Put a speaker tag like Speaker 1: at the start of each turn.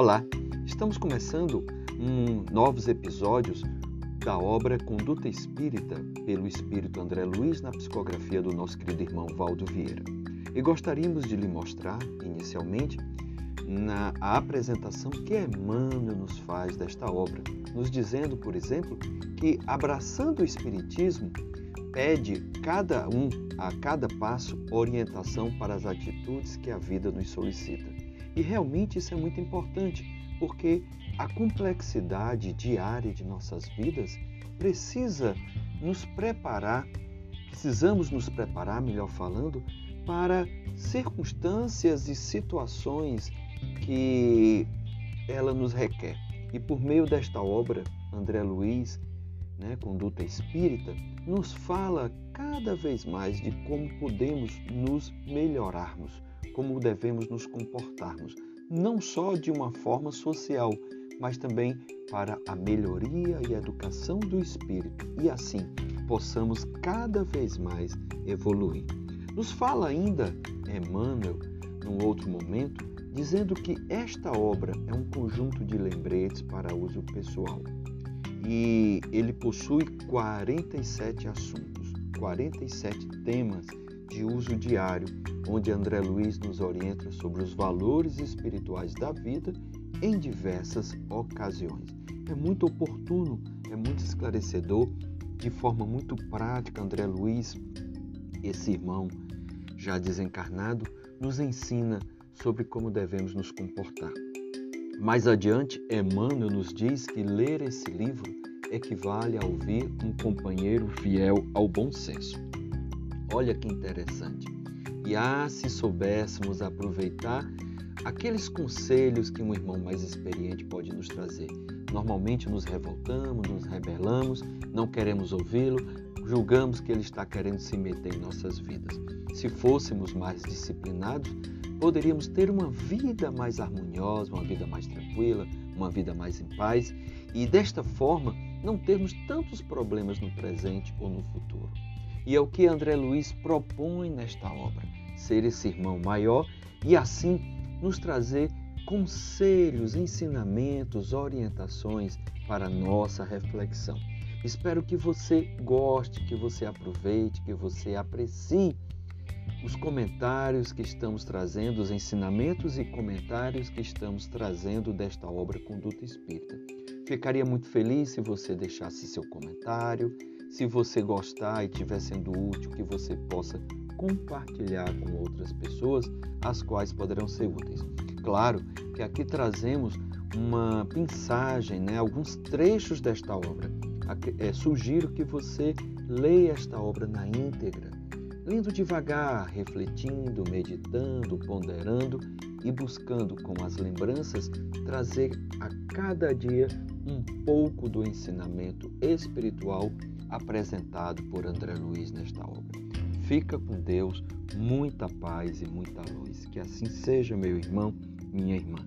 Speaker 1: Olá, estamos começando um, novos episódios da obra Conduta Espírita, pelo Espírito André Luiz, na psicografia do nosso querido irmão Valdo Vieira. E gostaríamos de lhe mostrar, inicialmente, na apresentação que Emmanuel nos faz desta obra, nos dizendo, por exemplo, que abraçando o Espiritismo, pede cada um, a cada passo, orientação para as atitudes que a vida nos solicita. E realmente isso é muito importante, porque a complexidade diária de nossas vidas precisa nos preparar, precisamos nos preparar, melhor falando, para circunstâncias e situações que ela nos requer. E por meio desta obra, André Luiz, né, Conduta Espírita, nos fala cada vez mais de como podemos nos melhorarmos, como devemos nos comportarmos, não só de uma forma social, mas também para a melhoria e educação do espírito e assim possamos cada vez mais evoluir. Nos fala ainda Emmanuel, num outro momento, dizendo que esta obra é um conjunto de lembretes para uso pessoal e ele possui 47 assuntos, 47 temas de uso diário, onde André Luiz nos orienta sobre os valores espirituais da vida em diversas ocasiões. É muito oportuno, é muito esclarecedor, de forma muito prática, André Luiz, esse irmão já desencarnado, nos ensina sobre como devemos nos comportar. Mais adiante, Emmanuel nos diz que ler esse livro equivale a ouvir um companheiro fiel ao bom senso. Olha que interessante. E ah, se soubéssemos aproveitar aqueles conselhos que um irmão mais experiente pode nos trazer. Normalmente nos revoltamos, nos rebelamos, não queremos ouvi-lo, julgamos que ele está querendo se meter em nossas vidas. Se fôssemos mais disciplinados, poderíamos ter uma vida mais harmoniosa, uma vida mais tranquila, uma vida mais em paz e desta forma não termos tantos problemas no presente ou no futuro. E é o que André Luiz propõe nesta obra: ser esse irmão maior e assim nos trazer conselhos, ensinamentos, orientações para nossa reflexão. Espero que você goste, que você aproveite, que você aprecie os comentários que estamos trazendo, os ensinamentos e comentários que estamos trazendo desta obra Conduta Espírita. Ficaria muito feliz se você deixasse seu comentário, se você gostar e estiver sendo útil, que você possa compartilhar com outras pessoas, as quais poderão ser úteis. Claro que aqui trazemos uma mensagem, né, alguns trechos desta obra. É, sugiro que você leia esta obra na íntegra, lendo devagar, refletindo, meditando, ponderando e buscando com as lembranças trazer a cada dia um pouco do ensinamento espiritual apresentado por André Luiz nesta obra. Fica com Deus, muita paz e muita luz. Que assim seja, meu irmão, minha irmã.